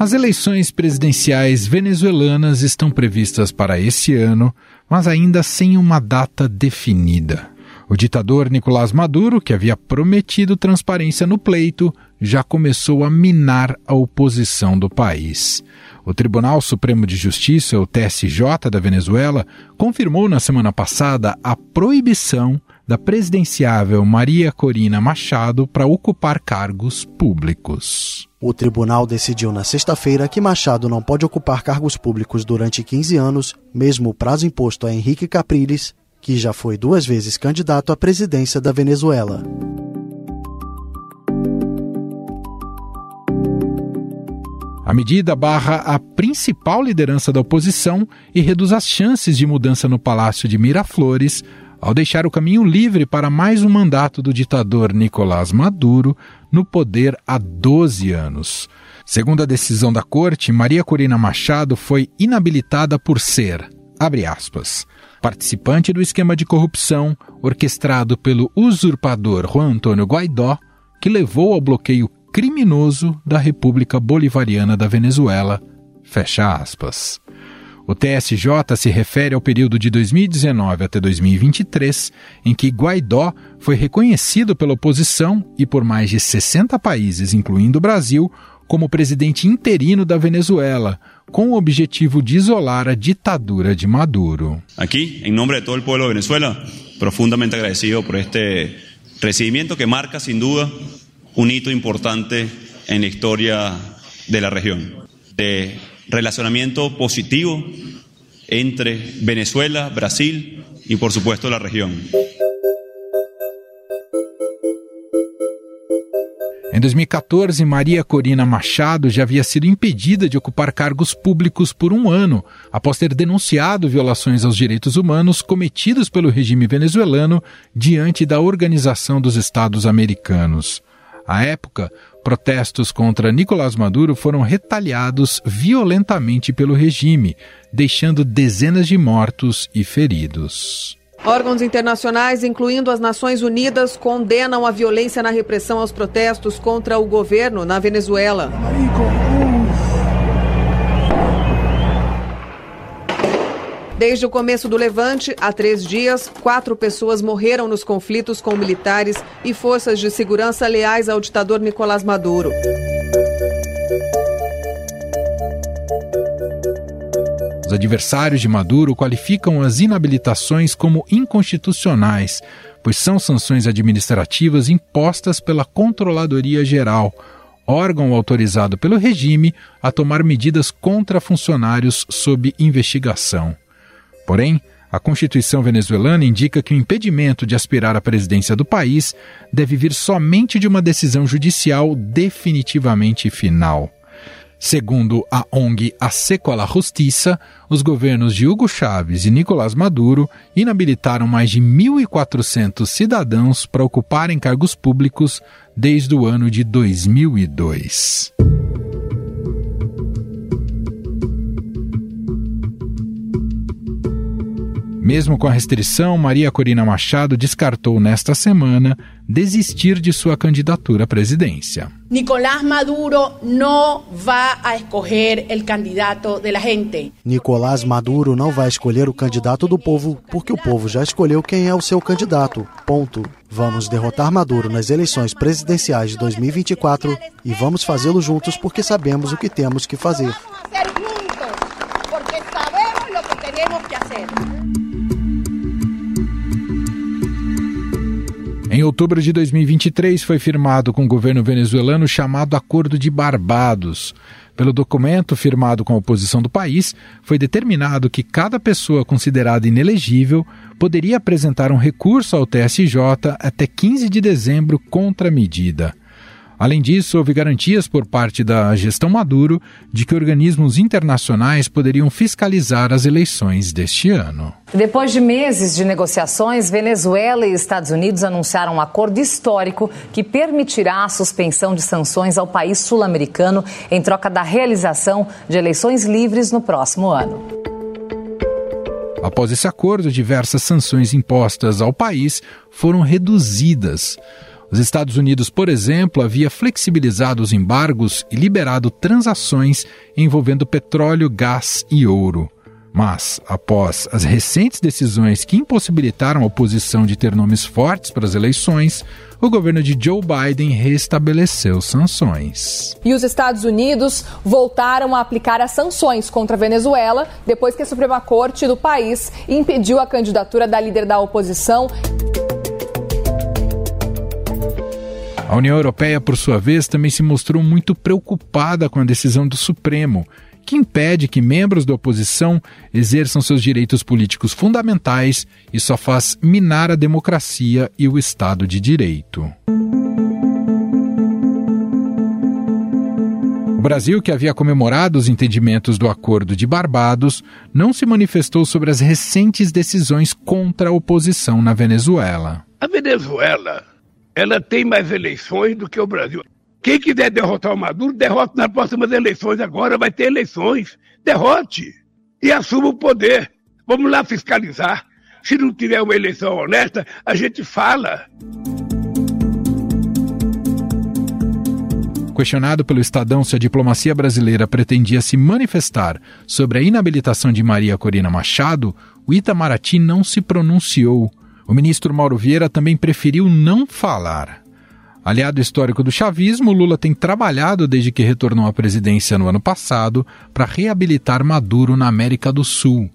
As eleições presidenciais venezuelanas estão previstas para esse ano, mas ainda sem uma data definida. O ditador Nicolás Maduro, que havia prometido transparência no pleito, já começou a minar a oposição do país. O Tribunal Supremo de Justiça, o TSJ da Venezuela, confirmou na semana passada a proibição da presidenciável Maria Corina Machado para ocupar cargos públicos. O tribunal decidiu na sexta-feira que Machado não pode ocupar cargos públicos durante 15 anos, mesmo o prazo imposto a Henrique Capriles, que já foi duas vezes candidato à presidência da Venezuela. A medida barra a principal liderança da oposição e reduz as chances de mudança no Palácio de Miraflores, ao deixar o caminho livre para mais um mandato do ditador Nicolás Maduro no poder há 12 anos. Segundo a decisão da corte, Maria Corina Machado foi inabilitada por ser, abre aspas, participante do esquema de corrupção orquestrado pelo usurpador Juan Antônio Guaidó, que levou ao bloqueio criminoso da República Bolivariana da Venezuela, fecha aspas. O TSJ se refere ao período de 2019 até 2023, em que Guaidó foi reconhecido pela oposição e por mais de 60 países, incluindo o Brasil, como presidente interino da Venezuela, com o objetivo de isolar a ditadura de Maduro. Aqui, em nome de todo o povo de Venezuela, profundamente agradecido por este recibimiento que marca, sin duda, un hito importante historia de la región. De relacionamiento positivo entre Venezuela, Brasil y por supuesto la región. Em 2014, Maria Corina Machado já havia sido impedida de ocupar cargos públicos por um ano, após ter denunciado violações aos direitos humanos cometidos pelo regime venezuelano diante da Organização dos Estados Americanos. À época, protestos contra Nicolás Maduro foram retaliados violentamente pelo regime, deixando dezenas de mortos e feridos. Órgãos internacionais, incluindo as Nações Unidas, condenam a violência na repressão aos protestos contra o governo na Venezuela. Desde o começo do levante, há três dias, quatro pessoas morreram nos conflitos com militares e forças de segurança leais ao ditador Nicolás Maduro. Os adversários de Maduro qualificam as inabilitações como inconstitucionais, pois são sanções administrativas impostas pela Controladoria Geral, órgão autorizado pelo regime a tomar medidas contra funcionários sob investigação. Porém, a Constituição venezuelana indica que o impedimento de aspirar à presidência do país deve vir somente de uma decisão judicial definitivamente final. Segundo a ONG a la Justiça, os governos de Hugo Chávez e Nicolás Maduro inabilitaram mais de 1.400 cidadãos para ocuparem cargos públicos desde o ano de 2002. Mesmo com a restrição, Maria Corina Machado descartou nesta semana desistir de sua candidatura à presidência. Nicolás Maduro não vai escolher o candidato da gente. Nicolás Maduro não vai escolher o candidato do povo, porque o povo já escolheu quem é o seu candidato. Ponto. Vamos derrotar Maduro nas eleições presidenciais de 2024 e vamos fazê-lo juntos porque sabemos o que temos que fazer. Em outubro de 2023, foi firmado com o governo venezuelano o chamado Acordo de Barbados. Pelo documento firmado com a oposição do país, foi determinado que cada pessoa considerada inelegível poderia apresentar um recurso ao TSJ até 15 de dezembro contra a medida. Além disso, houve garantias por parte da gestão Maduro de que organismos internacionais poderiam fiscalizar as eleições deste ano. Depois de meses de negociações, Venezuela e Estados Unidos anunciaram um acordo histórico que permitirá a suspensão de sanções ao país sul-americano em troca da realização de eleições livres no próximo ano. Após esse acordo, diversas sanções impostas ao país foram reduzidas. Os Estados Unidos, por exemplo, havia flexibilizado os embargos e liberado transações envolvendo petróleo, gás e ouro. Mas, após as recentes decisões que impossibilitaram a oposição de ter nomes fortes para as eleições, o governo de Joe Biden restabeleceu sanções. E os Estados Unidos voltaram a aplicar as sanções contra a Venezuela depois que a Suprema Corte do país impediu a candidatura da líder da oposição. A União Europeia, por sua vez, também se mostrou muito preocupada com a decisão do Supremo, que impede que membros da oposição exerçam seus direitos políticos fundamentais e só faz minar a democracia e o Estado de Direito. O Brasil, que havia comemorado os entendimentos do Acordo de Barbados, não se manifestou sobre as recentes decisões contra a oposição na Venezuela. A Venezuela, ela tem mais eleições do que o Brasil. Quem quiser derrotar o Maduro, derrote nas próximas eleições agora, vai ter eleições. Derrote e assuma o poder. Vamos lá fiscalizar. Se não tiver uma eleição honesta, a gente fala. Questionado pelo Estadão se a diplomacia brasileira pretendia se manifestar sobre a inabilitação de Maria Corina Machado, o Itamaraty não se pronunciou. O ministro Mauro Vieira também preferiu não falar. Aliado histórico do chavismo, Lula tem trabalhado desde que retornou à presidência no ano passado para reabilitar Maduro na América do Sul.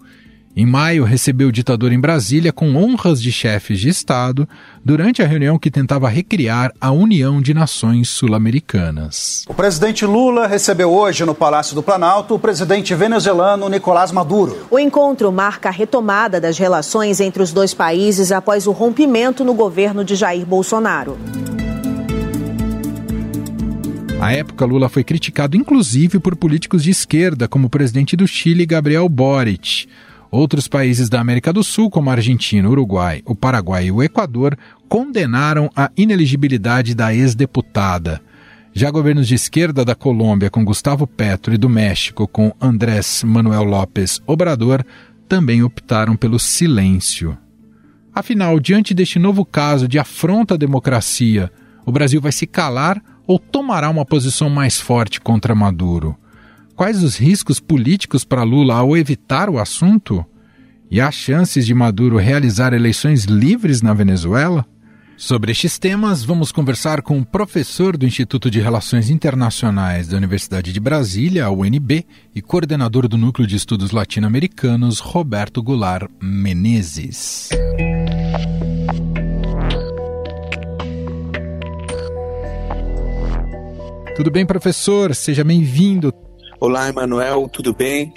Em maio, recebeu o ditador em Brasília com honras de chefes de Estado durante a reunião que tentava recriar a União de Nações Sul-Americanas. O presidente Lula recebeu hoje no Palácio do Planalto o presidente venezuelano Nicolás Maduro. O encontro marca a retomada das relações entre os dois países após o rompimento no governo de Jair Bolsonaro. À época, Lula foi criticado inclusive por políticos de esquerda, como o presidente do Chile, Gabriel Boric. Outros países da América do Sul, como a Argentina, Uruguai, o Paraguai e o Equador, condenaram a ineligibilidade da ex-deputada. Já governos de esquerda da Colômbia, com Gustavo Petro, e do México, com Andrés Manuel López Obrador, também optaram pelo silêncio. Afinal, diante deste novo caso de afronta à democracia, o Brasil vai se calar ou tomará uma posição mais forte contra Maduro? Quais os riscos políticos para Lula ao evitar o assunto? E há chances de Maduro realizar eleições livres na Venezuela? Sobre estes temas, vamos conversar com o professor do Instituto de Relações Internacionais da Universidade de Brasília, UNB, e coordenador do Núcleo de Estudos Latino-Americanos, Roberto Goulart Menezes. Tudo bem, professor? Seja bem-vindo. Olá, Emanuel, tudo bem?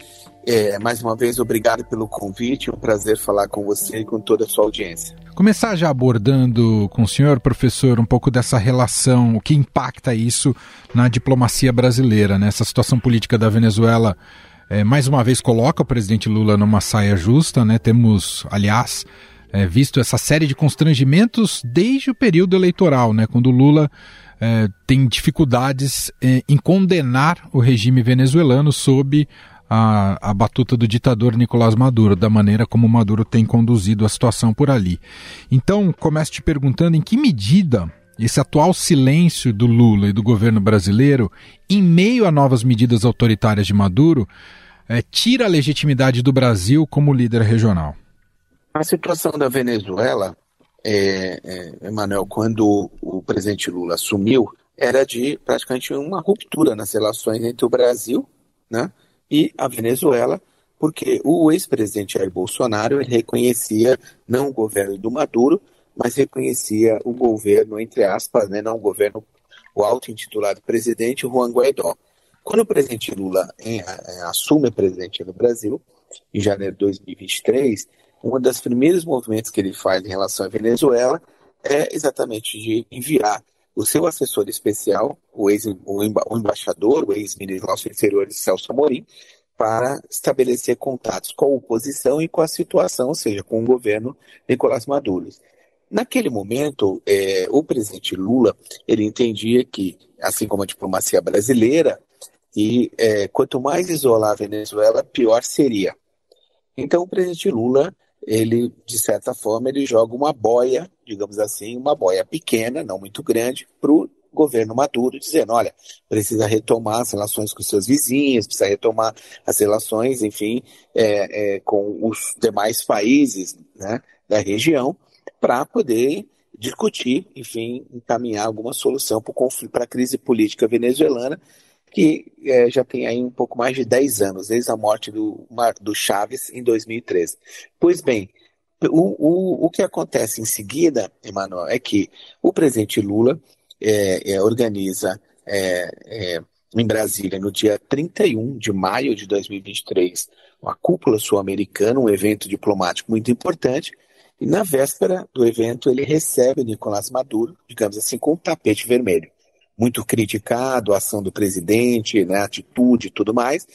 É, mais uma vez, obrigado pelo convite. É um prazer falar com você e com toda a sua audiência. Começar já abordando com o senhor, professor, um pouco dessa relação, o que impacta isso na diplomacia brasileira, né? Essa situação política da Venezuela, é, mais uma vez, coloca o presidente Lula numa saia justa, né? Temos, aliás, é, visto essa série de constrangimentos desde o período eleitoral, né? Quando Lula é, tem dificuldades é, em condenar o regime venezuelano sob a, a, batuta do ditador Nicolás Maduro, da maneira como Maduro tem conduzido a situação por ali. Então, começo te perguntando em que medida esse atual silêncio do Lula e do governo brasileiro, em meio a novas medidas autoritárias de Maduro, é, tira a legitimidade do Brasil como líder regional. A situação da Venezuela é, é, Emanuel, quando o presidente Lula assumiu, era de praticamente uma ruptura nas relações entre o Brasil né, e a Venezuela, porque o ex-presidente Jair Bolsonaro reconhecia não o governo do Maduro, mas reconhecia o governo, entre aspas, né, não o governo, o auto-intitulado presidente Juan Guaidó. Quando o presidente Lula em, em, assume a presidência no Brasil, em janeiro de 2023, um dos primeiros movimentos que ele faz em relação à Venezuela é exatamente de enviar o seu assessor especial, o, ex, o, emba, o embaixador, o ex-ministro dos Exteriores, Celso Amorim, para estabelecer contatos com a oposição e com a situação, ou seja, com o governo Nicolás Maduro. Naquele momento, é, o presidente Lula ele entendia que, assim como a diplomacia brasileira, e é, quanto mais isolar a Venezuela, pior seria. Então, o presidente Lula ele, de certa forma, ele joga uma boia digamos assim, uma boia pequena, não muito grande, para o governo Maduro, dizendo, olha, precisa retomar as relações com seus vizinhos, precisa retomar as relações, enfim, é, é, com os demais países né, da região, para poder discutir, enfim, encaminhar alguma solução para a crise política venezuelana, que é, já tem aí um pouco mais de 10 anos, desde a morte do, do Chaves em 2013. Pois bem, o, o, o que acontece em seguida, Emanuel, é que o presidente Lula é, é, organiza é, é, em Brasília, no dia 31 de maio de 2023, uma cúpula sul-americana, um evento diplomático muito importante, e na véspera do evento ele recebe Nicolás Maduro, digamos assim, com um tapete vermelho. Muito criticado a ação do presidente, né, a atitude e tudo mais,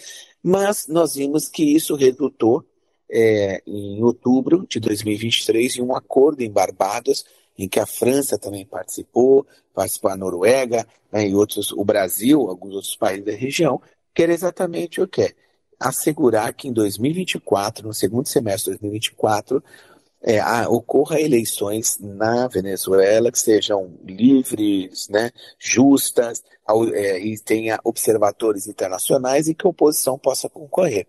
mas nós vimos que isso resultou é, em outubro de 2023 em um acordo em Barbados, em que a França também participou, participou a Noruega né, e outros, o Brasil, alguns outros países da região, que era exatamente o que? Assegurar que em 2024, no segundo semestre de 2024, é, a, ocorra eleições na Venezuela que sejam livres, né, justas, ao, é, e tenha observadores internacionais e que a oposição possa concorrer.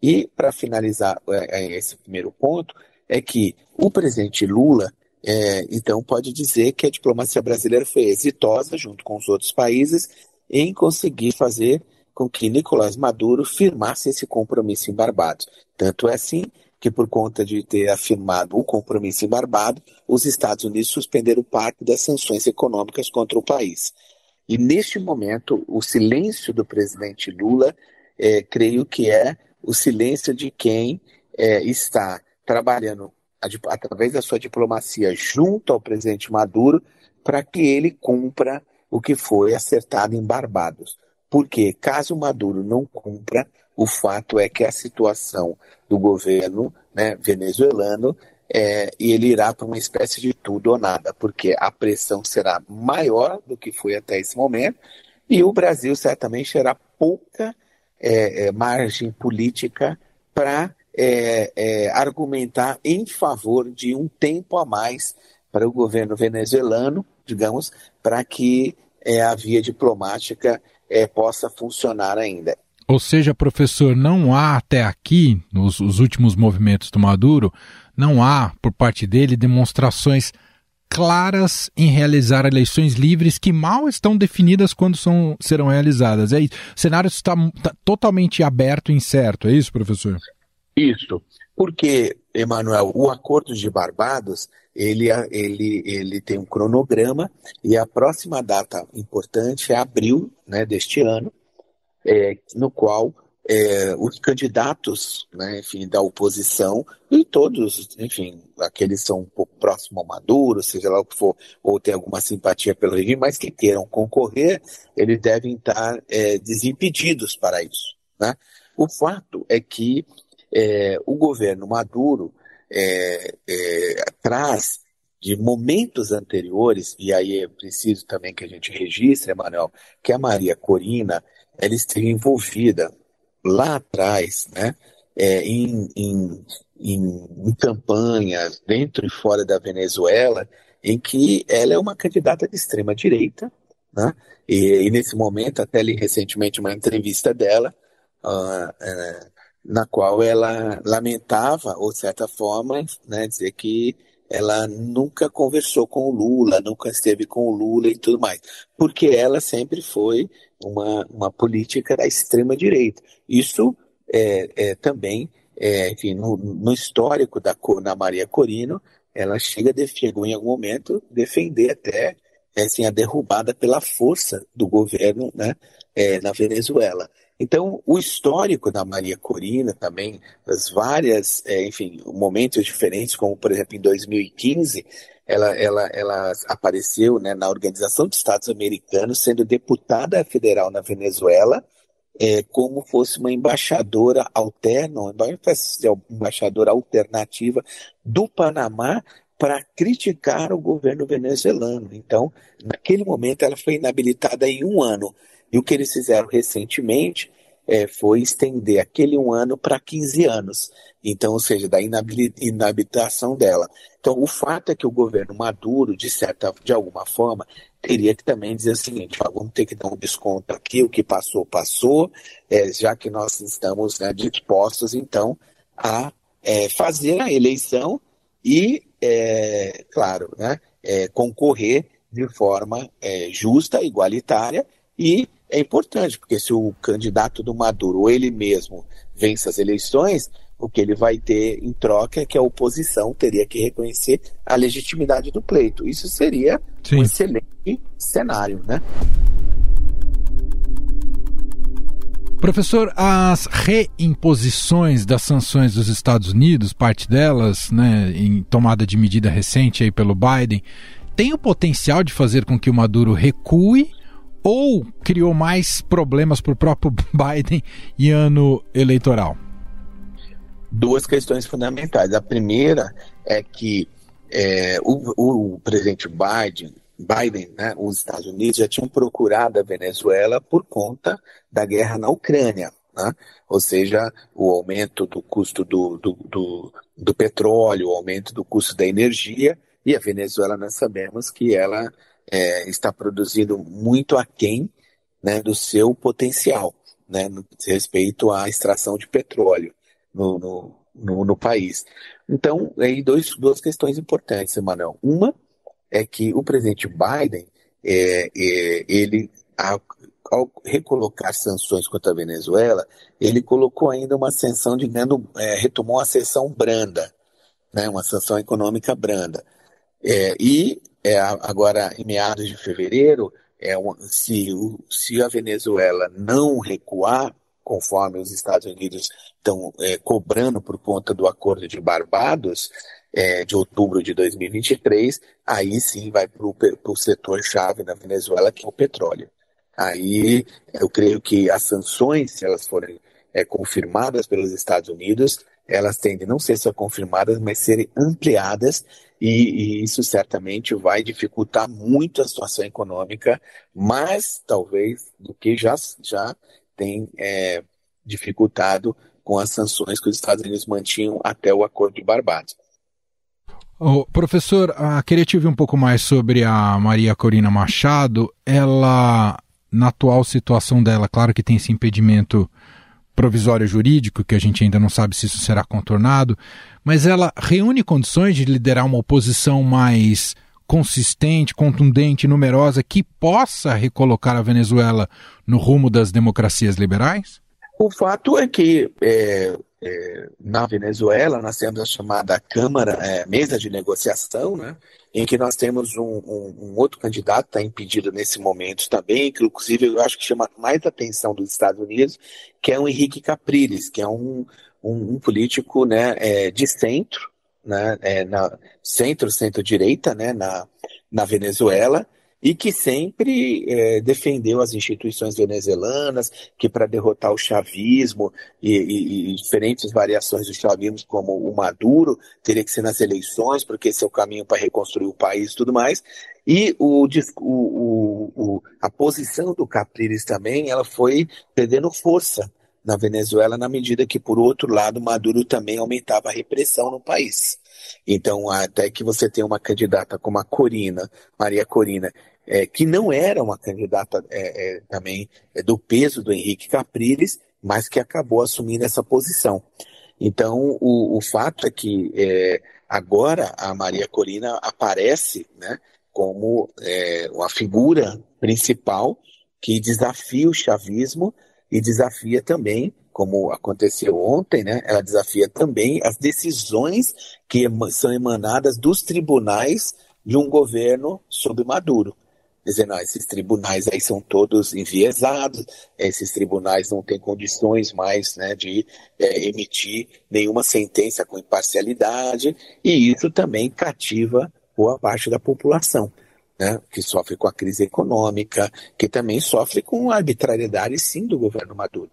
E, para finalizar é, é, esse primeiro ponto, é que o presidente Lula, é, então, pode dizer que a diplomacia brasileira foi exitosa, junto com os outros países, em conseguir fazer com que Nicolás Maduro firmasse esse compromisso em Barbados. Tanto é assim que, por conta de ter afirmado o compromisso em Barbados, os Estados Unidos suspenderam parte das sanções econômicas contra o país. E neste momento, o silêncio do presidente Lula, é, creio que é o silêncio de quem é, está trabalhando através da sua diplomacia junto ao presidente Maduro para que ele cumpra o que foi acertado em Barbados. Porque caso Maduro não cumpra, o fato é que a situação do governo né, venezuelano é, e ele irá para uma espécie de tudo ou nada, porque a pressão será maior do que foi até esse momento e o Brasil certamente terá pouca é, é, margem política para é, é, argumentar em favor de um tempo a mais para o governo venezuelano, digamos, para que é, a via diplomática possa funcionar ainda. Ou seja, professor, não há até aqui, nos últimos movimentos do Maduro, não há, por parte dele, demonstrações claras em realizar eleições livres que mal estão definidas quando são, serão realizadas. É isso. O cenário está, está totalmente aberto e incerto, é isso, professor? Isso. Porque, Emanuel, o Acordo de Barbados, ele, ele, ele tem um cronograma e a próxima data importante é abril né, deste ano, é, no qual é, os candidatos, né, enfim, da oposição e todos, enfim, aqueles são um pouco próximos ao Maduro, seja lá o que for, ou tem alguma simpatia pelo regime, mas que queiram concorrer, eles devem estar é, desimpedidos para isso. Né? O fato é que é, o governo Maduro é, é, traz de momentos anteriores, e aí é preciso também que a gente registre, Emanuel, que a Maria Corina ela esteve envolvida lá atrás, né, é, em, em, em, em, campanhas dentro e fora da Venezuela, em que ela é uma candidata de extrema direita, né, e, e nesse momento, até li recentemente uma entrevista dela, uh, uh, na qual ela lamentava, ou de certa forma, né, dizer que ela nunca conversou com o Lula, nunca esteve com o Lula e tudo mais, porque ela sempre foi uma, uma política da extrema direita. Isso é, é também, é, enfim, no, no, histórico da, Maria Corino, ela chega, chegou em algum momento defender até assim, a derrubada pela força do governo né, é, na Venezuela. Então, o histórico da Maria Corina também, as várias, é, enfim, momentos diferentes, como por exemplo em 2015, ela, ela, ela apareceu né, na Organização dos Estados Americanos, sendo deputada federal na Venezuela, é, como fosse uma embaixadora alterna, uma embaixadora alternativa do Panamá para criticar o governo venezuelano. Então, naquele momento, ela foi inabilitada em um ano. E o que eles fizeram recentemente é, foi estender aquele um ano para 15 anos. Então, ou seja, da inabilitação dela. Então, o fato é que o governo Maduro, de certa, de alguma forma, teria que também dizer o seguinte: ó, vamos ter que dar um desconto aqui, o que passou, passou, é, já que nós estamos né, dispostos, então, a é, fazer a eleição e, é, claro, né, é, concorrer de forma é, justa, igualitária e é importante, porque se o candidato do Maduro ou ele mesmo vence as eleições, o que ele vai ter em troca é que a oposição teria que reconhecer a legitimidade do pleito. Isso seria Sim. um excelente cenário, né? Professor, as reimposições das sanções dos Estados Unidos, parte delas, né, em tomada de medida recente aí pelo Biden, tem o potencial de fazer com que o Maduro recue ou criou mais problemas para o próprio Biden em ano eleitoral? Duas questões fundamentais. A primeira é que é, o, o, presidente Biden, Biden, né, os Estados Unidos já tinham procurado a Venezuela por conta da guerra na Ucrânia. Né? Ou seja, o aumento do custo do, do, do, do petróleo, o aumento do custo da energia, e a Venezuela nós sabemos que ela é, está produzindo muito aquém né, do seu potencial, né, no respeito à extração de petróleo no, no, no, no país. Então, aí dois, duas questões importantes, Emanuel. Uma é que o presidente Biden, é, é, ele, ao, ao, recolocar sanções contra a Venezuela, ele colocou ainda uma sanção, digamos, é, retomou uma sanção branda, né, uma sanção econômica branda. É, e é, agora, em meados de fevereiro, é, se, se a Venezuela não recuar, conforme os Estados Unidos estão é, cobrando por conta do acordo de Barbados, é, de outubro de 2023, aí sim vai para o setor-chave na Venezuela, que é o petróleo. Aí eu creio que as sanções, se elas forem é, confirmadas pelos Estados Unidos, elas tendem não ser só confirmadas, mas serem ampliadas e, e, isso certamente vai dificultar muito a situação econômica, mais talvez do que já, já tem é, dificultado com as sanções que os Estados Unidos mantinham até o Acordo de Barbados. Oh, professor, uh, queria te ouvir um pouco mais sobre a Maria Corina Machado. Ela, na atual situação dela, claro que tem esse impedimento provisório jurídico, que a gente ainda não sabe se isso será contornado, mas ela reúne condições de liderar uma oposição mais consistente, contundente, numerosa, que possa recolocar a Venezuela no rumo das democracias liberais? O fato é que é, é, na Venezuela nós temos a chamada Câmara, é, mesa de negociação, né, em que nós temos um, um, um outro candidato que está impedido nesse momento também, que inclusive eu acho que chama mais atenção dos Estados Unidos, que é o Henrique Capriles, que é um, um político né, é, de centro, né, é, na centro, centro-direita, né, na, na Venezuela, e que sempre é, defendeu as instituições venezuelanas, que para derrotar o chavismo e, e, e, diferentes variações do chavismo, como o Maduro, teria que ser nas eleições, porque esse é o caminho para reconstruir o país e tudo mais. E o, o, o, a posição do Capriles também, ela foi perdendo força na Venezuela, na medida que, por outro lado, Maduro também aumentava a repressão no país. Então, até que você tem uma candidata como a Corina, Maria Corina, é, que não era uma candidata é, é, também é, do peso do Henrique Capriles, mas que acabou assumindo essa posição. Então, o, o fato é que é, agora a Maria Corina aparece né, como é, figura principal que desafia o chavismo e desafia também, como aconteceu ontem, né, ela desafia também as decisões que são emanadas dos tribunais de um governo sob Maduro. Dizendo, ah, esses tribunais aí são todos enviesados, esses tribunais não têm condições mais né, de é, emitir nenhuma sentença com imparcialidade, e isso também cativa boa parte da população né, que sofre com a crise econômica, que também sofre com a arbitrariedade, sim, do governo Maduro.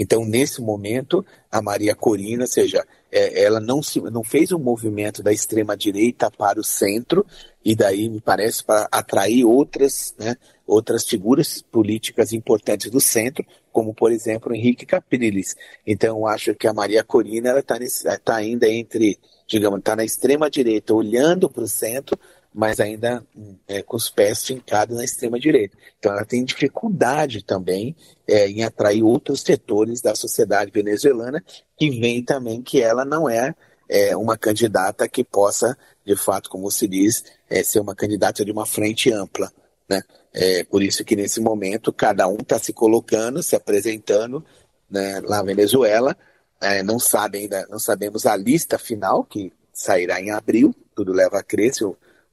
Então, nesse momento, a Maria Corina, ou seja, é, ela não, se, não fez um movimento da extrema-direita para o centro, e daí, me parece, para atrair outras, né, outras figuras políticas importantes do centro, como, por exemplo, Henrique Capriles. Então, acho que a Maria Corina está tá ainda entre, digamos, está na extrema-direita, olhando para o centro, mas ainda é, com os pés fincados na extrema-direita. Então, ela tem dificuldade também é, em atrair outros setores da sociedade venezuelana, que vem também que ela não é, é uma candidata que possa, de fato, como se diz, é, ser uma candidata de uma frente ampla. Né? É, por isso que nesse momento cada um está se colocando, se apresentando né, lá na Venezuela. É, não sabe ainda, não sabemos a lista final que sairá em abril. Tudo leva a crer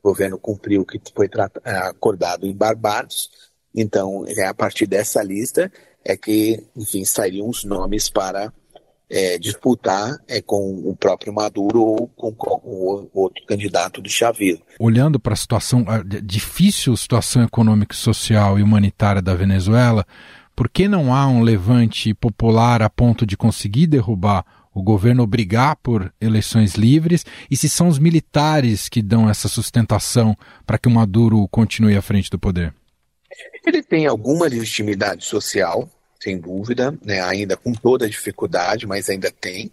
governo cumpriu o que foi é, acordado em Barbados. Então, é a partir dessa lista é que, enfim, sairiam os nomes para é, disputar é, com o próprio Maduro ou com, com outro candidato do Chavez. Olhando para a situação, a difícil situação econômica, social e humanitária da Venezuela, por que não há um levante popular a ponto de conseguir derrubar o governo obrigar por eleições livres e se são os militares que dão essa sustentação para que o Maduro continue à frente do poder? Ele tem alguma legitimidade social, sem dúvida, né, ainda com toda a dificuldade, mas ainda tem,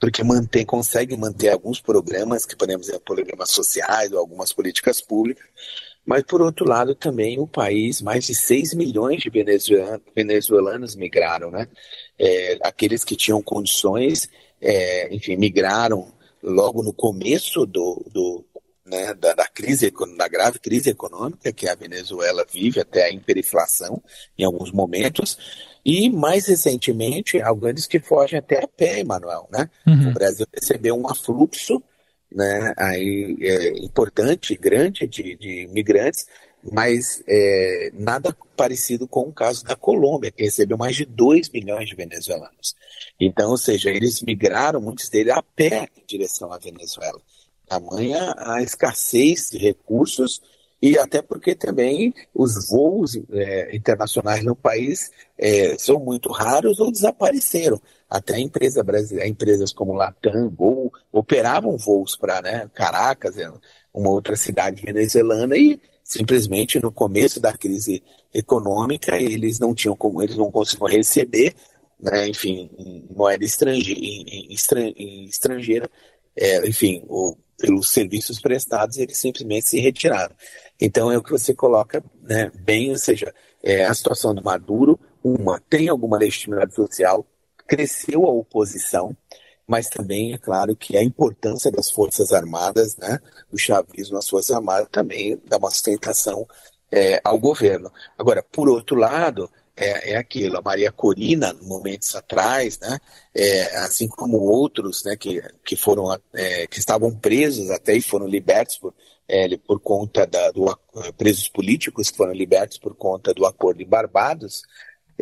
porque mantém, consegue manter alguns programas, que podemos dizer programas sociais ou algumas políticas públicas, mas por outro lado também o país, mais de 6 milhões de venezuelanos, venezuelanos migraram, né? É, aqueles que tinham condições, é, enfim, migraram logo no começo do, do né, da, da, crise, da grave crise econômica que a Venezuela vive, até a hiperinflação em alguns momentos, e mais recentemente, alguns que fogem até a pé, Emanuel, né? Uhum. O Brasil recebeu um afluxo né, aí, é, importante, grande de, de imigrantes, mas é, nada parecido com o caso da Colômbia, que recebeu mais de 2 milhões de venezuelanos. Então, ou seja, eles migraram, muitos deles, a pé em direção à Venezuela. Tamanha a escassez de recursos e até porque também os voos é, internacionais no país é, são muito raros ou desapareceram. Até empresa brasileira, empresas como Latam, Gol, operavam voos para né, Caracas, é, uma outra cidade venezuelana, e simplesmente no começo da crise econômica eles não tinham como, eles não conseguiam receber, né, enfim, em moeda estrangeira, em, em estrangeira é, enfim, o, pelos serviços prestados, eles simplesmente se retiraram. Então é o que você coloca né, bem, ou seja, é, a situação do Maduro, uma, tem alguma legitimidade social, cresceu a oposição, mas também é claro que a importância das Forças Armadas, né, do chavismo nas Forças Armadas, também dá uma sustentação é, ao governo. Agora, por outro lado, é, é aquilo, a Maria Corina, momentos atrás, né, é, assim como outros né, que, que foram é, que estavam presos até e foram libertos por, é, por conta da, do presos políticos que foram libertos por conta do acordo em Barbados,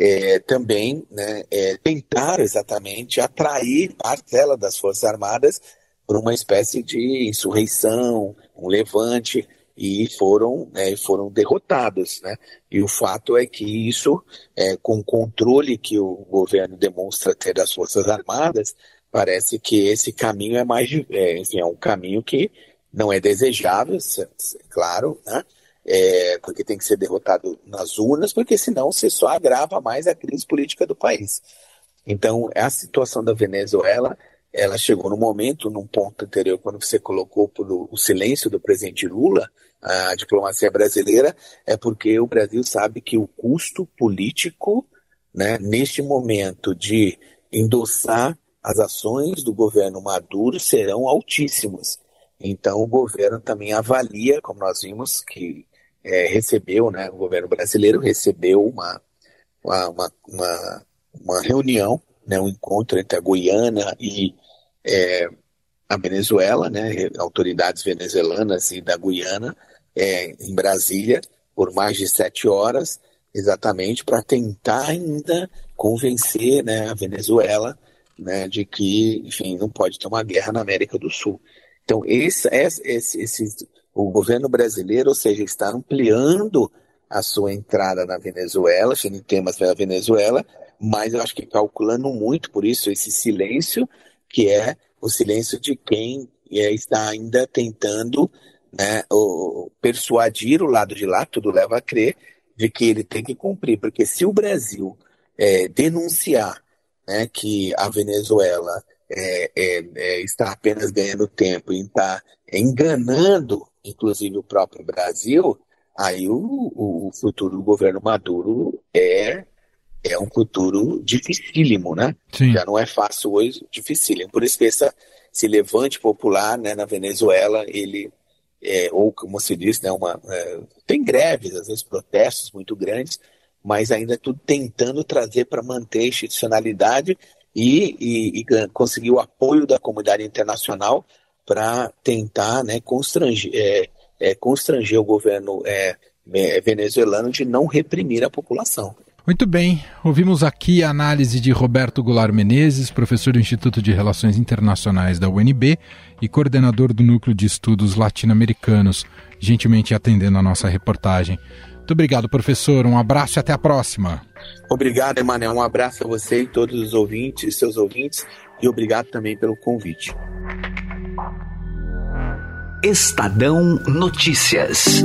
é, também né, é, tentaram exatamente atrair parcela das Forças Armadas por uma espécie de insurreição, um levante, e foram, né, foram derrotados. Né? E o fato é que isso, é, com o controle que o governo demonstra ter das Forças Armadas, parece que esse caminho é mais, é, enfim, é um caminho que não é desejável, claro, né? É, porque tem que ser derrotado nas urnas, porque senão você só agrava mais a crise política do país. Então, a situação da Venezuela ela chegou no momento, num ponto anterior, quando você colocou o silêncio do presidente Lula, a diplomacia brasileira, é porque o Brasil sabe que o custo político, né, neste momento de endossar as ações do governo Maduro serão altíssimos. Então o governo também avalia, como nós vimos, que é, recebeu, né, o governo brasileiro recebeu uma, uma, uma, uma reunião né, um encontro entre a Guiana e é, a Venezuela, né, autoridades venezuelanas e da Guiana, é, em Brasília, por mais de sete horas, exatamente para tentar ainda convencer né, a Venezuela né, de que, enfim, não pode ter uma guerra na América do Sul. Então, esse, esse, esse, o governo brasileiro, ou seja, está ampliando a sua entrada na Venezuela, em temas da Venezuela, mas eu acho que calculando muito por isso esse silêncio, que é o silêncio de quem é, está ainda tentando né, o, persuadir o lado de lá, tudo leva a crer, de que ele tem que cumprir, porque se o Brasil é, denunciar né, que a Venezuela é, é, é está apenas ganhando tempo e está enganando, inclusive, o próprio Brasil, aí o, o futuro do governo Maduro é é um futuro dificílimo, né? Sim. Já não é fácil hoje, dificílimo. Por isso que essa, esse levante popular né, na Venezuela, ele, é, ou como se diz, né, uma, é, tem greves, às vezes protestos muito grandes, mas ainda tudo tentando trazer para manter a institucionalidade e, e, e, conseguir o apoio da comunidade internacional para tentar né, constranger, é, é, constranger o governo é, venezuelano de não reprimir a população. Muito bem, ouvimos aqui a análise de Roberto Goulart Menezes, professor do Instituto de Relações Internacionais da UNB e coordenador do Núcleo de Estudos Latino-Americanos, gentilmente atendendo a nossa reportagem. Muito obrigado, professor. Um abraço e até a próxima. Obrigado, Emanuel. Um abraço a você e todos os ouvintes, seus ouvintes, e obrigado também pelo convite. Estadão Notícias.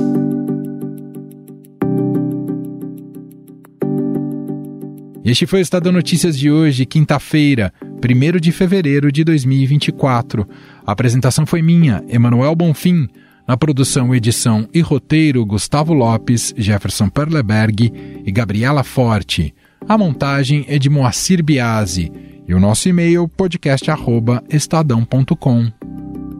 Este foi o Estadão Notícias de hoje, quinta-feira, 1 de fevereiro de 2024. A apresentação foi minha, Emanuel Bonfim. Na produção, edição e roteiro, Gustavo Lopes, Jefferson Perleberg e Gabriela Forte. A montagem é de Moacir Biasi. E o nosso e-mail, podcast.estadão.com.